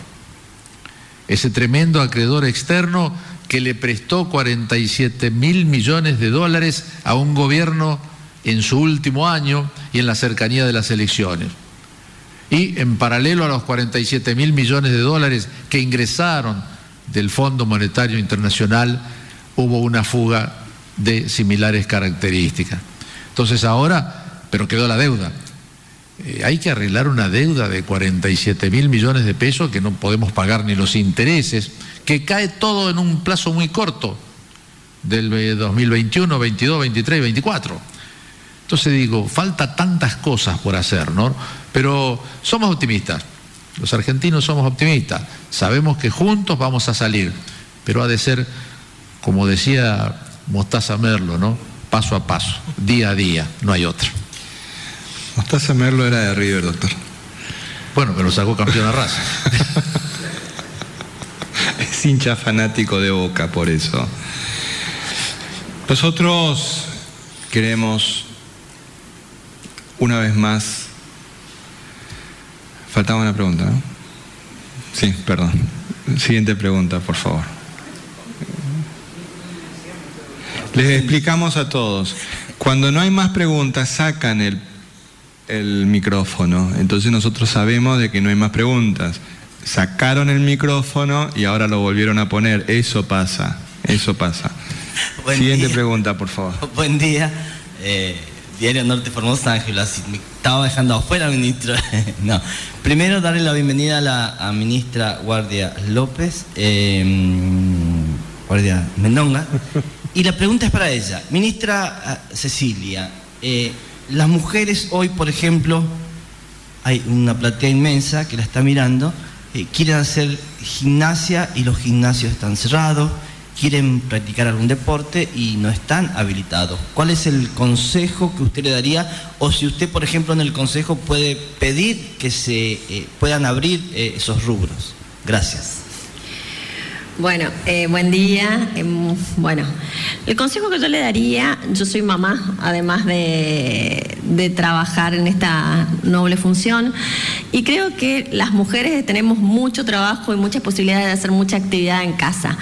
Ese tremendo acreedor externo que le prestó 47 mil millones de dólares a un gobierno en su último año y en la cercanía de las elecciones. Y en paralelo a los 47 mil millones de dólares que ingresaron del Fondo Monetario Internacional, hubo una fuga de similares características. Entonces ahora, pero quedó la deuda. Eh, hay que arreglar una deuda de 47 mil millones de pesos que no podemos pagar ni los intereses que cae todo en un plazo muy corto del 2021, 22, 23, 24. Entonces digo, falta tantas cosas por hacer, ¿no? Pero somos optimistas, los argentinos somos optimistas, sabemos que juntos vamos a salir, pero ha de ser, como decía Mostaza Merlo, ¿no? Paso a paso, día a día, no hay otro. Mostaza Merlo era de River, doctor. Bueno, pero sacó campeón a raza. hincha fanático de Boca, por eso. Nosotros queremos, una vez más, faltaba una pregunta, ¿no? Sí, perdón. Siguiente pregunta, por favor. Les explicamos a todos. Cuando no hay más preguntas, sacan el, el micrófono. Entonces nosotros sabemos de que no hay más preguntas sacaron el micrófono y ahora lo volvieron a poner. Eso pasa, eso pasa. Siguiente pregunta, por favor. Buen día. Eh, Diario Norte Formosa, Ángela. Me estaba dejando afuera, ministro. no. Primero, darle la bienvenida a la ministra Guardia López, em, Guardia Mendonga. Y la pregunta es para ella. Ministra ah, Cecilia, eh, las mujeres hoy, por ejemplo, hay una platea inmensa que la está mirando eh, quieren hacer gimnasia y los gimnasios están cerrados, quieren practicar algún deporte y no están habilitados. ¿Cuál es el consejo que usted le daría? O si usted, por ejemplo, en el consejo puede pedir que se eh, puedan abrir eh, esos rubros. Gracias. Bueno, eh, buen día. Em, bueno, el consejo que yo le daría, yo soy mamá, además de, de, trabajar en esta noble función, y creo que las mujeres tenemos mucho trabajo y muchas posibilidades de hacer mucha actividad en casa.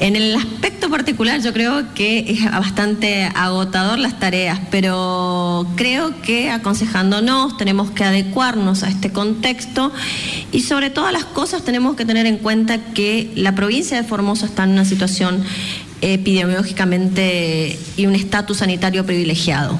En el aspecto particular yo creo que es bastante agotador las tareas, pero creo que aconsejándonos tenemos que adecuarnos a este contexto y sobre todas las cosas tenemos que tener en cuenta que la provincia de Formosa está en una situación epidemiológicamente y un estatus sanitario privilegiado.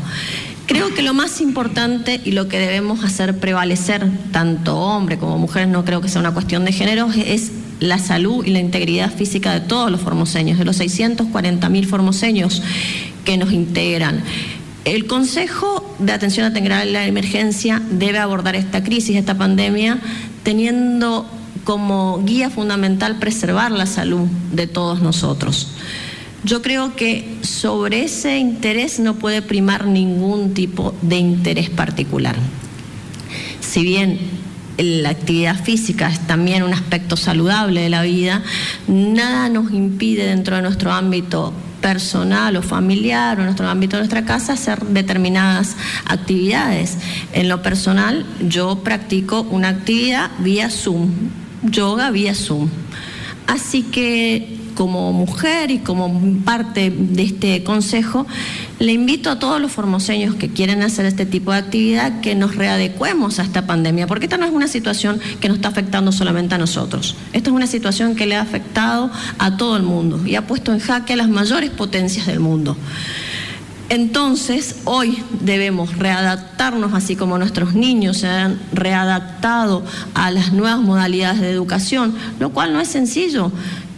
Creo que lo más importante y lo que debemos hacer prevalecer, tanto hombre como mujeres, no creo que sea una cuestión de género, es la salud y la integridad física de todos los formoseños, de los 640 mil formoseños que nos integran. El Consejo de Atención a la Emergencia debe abordar esta crisis, esta pandemia, teniendo como guía fundamental preservar la salud de todos nosotros. Yo creo que sobre ese interés no puede primar ningún tipo de interés particular. Si bien la actividad física es también un aspecto saludable de la vida, nada nos impide dentro de nuestro ámbito personal o familiar o nuestro ámbito de nuestra casa hacer determinadas actividades. En lo personal, yo practico una actividad vía Zoom, yoga vía Zoom. Así que como mujer y como parte de este consejo, le invito a todos los formoseños que quieren hacer este tipo de actividad que nos readecuemos a esta pandemia, porque esta no es una situación que nos está afectando solamente a nosotros. Esta es una situación que le ha afectado a todo el mundo y ha puesto en jaque a las mayores potencias del mundo. Entonces, hoy debemos readaptarnos, así como nuestros niños se han readaptado a las nuevas modalidades de educación, lo cual no es sencillo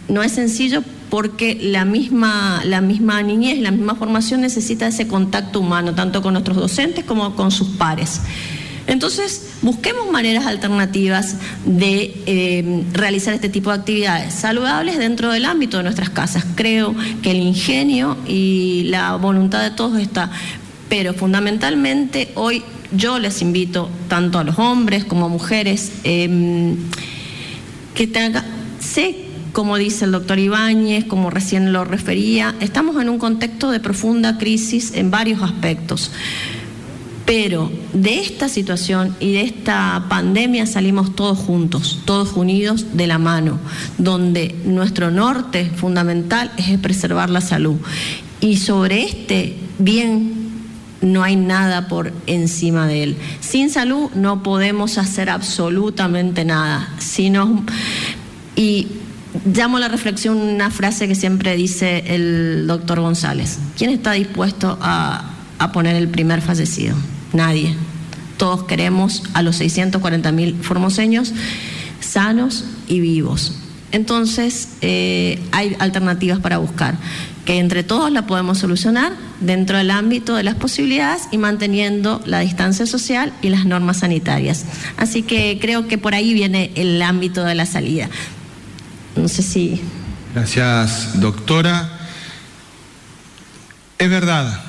no es sencillo porque la misma, la misma niñez, la misma formación necesita ese contacto humano, tanto con nuestros docentes como con sus pares. Entonces, busquemos maneras alternativas de eh, realizar este tipo de actividades saludables dentro del ámbito de nuestras casas. Creo que el ingenio y la voluntad de todos está, pero fundamentalmente hoy yo les invito tanto a los hombres como a mujeres em, que tengan, como dice el doctor Ibáñez, como recién lo refería, estamos en un contexto de profunda crisis en varios aspectos. Pero de esta situación y de esta pandemia salimos todos juntos, todos unidos de la mano, donde nuestro norte fundamental es preservar la salud. Y sobre este bien no hay nada por encima de él. Sin salud no podemos hacer absolutamente nada. Sino, y llamo a la reflexión una frase que siempre dice el doctor González. ¿Quién está dispuesto a, poner el primer fallecido? Nadie. Todos queremos a los 640 mil formoseños sanos y vivos. Entonces, eh, hay alternativas para buscar, que entre todos la podemos solucionar dentro del ámbito de las posibilidades y manteniendo la distancia social y las normas sanitarias. Así que creo que por ahí viene el ámbito de la salida. No sé si... Gracias, doctora. Es verdad,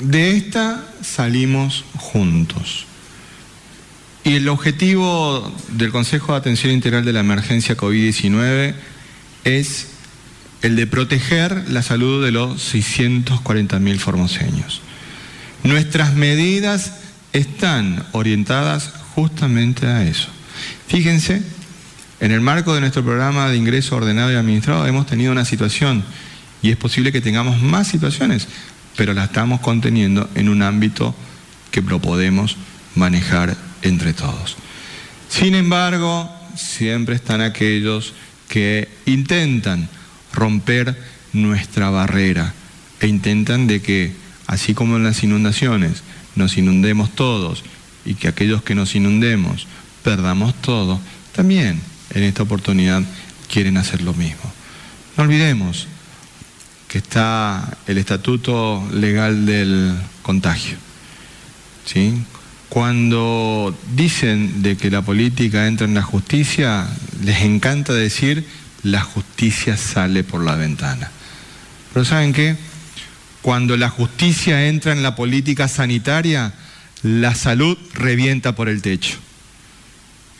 de esta salimos juntos. Y el objetivo del Consejo de Atención Integral de la Emergencia COVID-19 es el de proteger la salud de los 640.000 formoseños. Nuestras medidas están orientadas justamente a eso. Fíjense en el marco de nuestro programa de ingreso ordenado y administrado hemos tenido una situación y es posible que tengamos más situaciones, pero la estamos conteniendo en un ámbito que lo podemos manejar entre todos. Sin embargo, siempre están aquellos que intentan romper nuestra barrera e intentan de que, así como en las inundaciones, nos inundemos todos y que aquellos que nos inundemos perdamos todo, también en esta oportunidad quieren hacer lo mismo. No olvidemos que está el estatuto legal del contagio. Cuando dicen de que la política entra en la justicia, les encanta decir la justicia sale por la ventana. Pero ¿saben qué? Cuando la justicia entra en la política sanitaria, la salud revienta por el techo.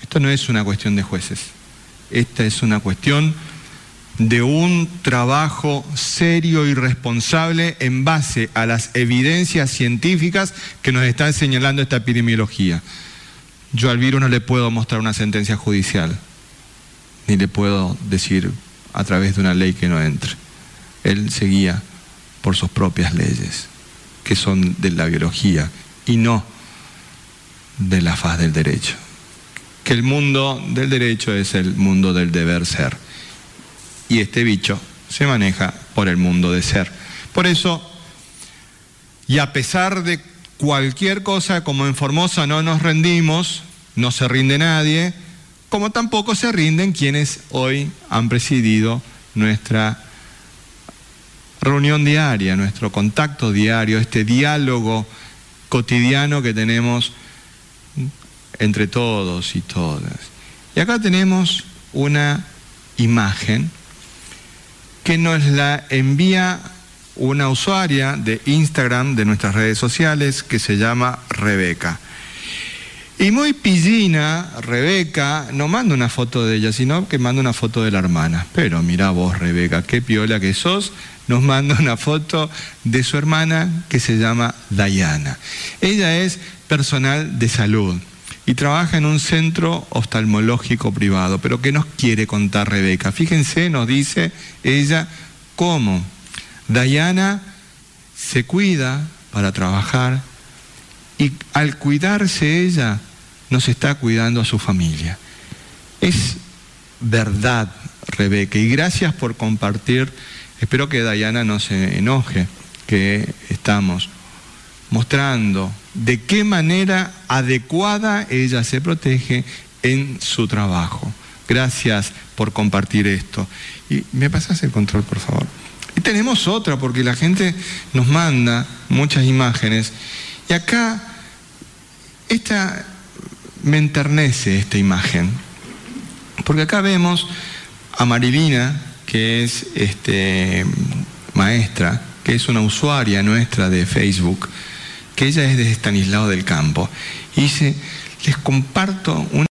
Esto no es una cuestión de jueces. Esta es una cuestión de un trabajo serio y responsable en base a las evidencias científicas que nos están señalando esta epidemiología. Yo al virus no le puedo mostrar una sentencia judicial, ni le puedo decir a través de una ley que no entre. Él se guía por sus propias leyes, que son de la biología y no de la faz del derecho que el mundo del derecho es el mundo del deber ser. Y este bicho se maneja por el mundo de ser. Por eso, y a pesar de cualquier cosa, como en Formosa no nos rendimos, no se rinde nadie, como tampoco se rinden quienes hoy han presidido nuestra reunión diaria, nuestro contacto diario, este diálogo cotidiano que tenemos entre todos y todas. Y acá tenemos una imagen que nos la envía una usuaria de Instagram de nuestras redes sociales que se llama Rebeca. Y muy pillina, Rebeca, no manda una foto de ella, sino que manda una foto de la hermana. Pero mira vos, Rebeca, qué piola que sos, nos manda una foto de su hermana que se llama Dayana. Ella es personal de salud y trabaja en un centro oftalmológico privado. Pero ¿qué nos quiere contar Rebeca? Fíjense, nos dice ella cómo Dayana se cuida para trabajar y al cuidarse ella nos está cuidando a su familia. Es verdad, Rebeca, y gracias por compartir. Espero que Dayana no se enoje, que estamos mostrando de qué manera adecuada ella se protege en su trabajo. Gracias por compartir esto. Y me pasas el control, por favor. Y tenemos otra, porque la gente nos manda muchas imágenes. Y acá, esta me enternece esta imagen, porque acá vemos a Marilina, que es este, maestra, que es una usuaria nuestra de Facebook, que ella es de Estanislao del Campo. Y dice, les comparto una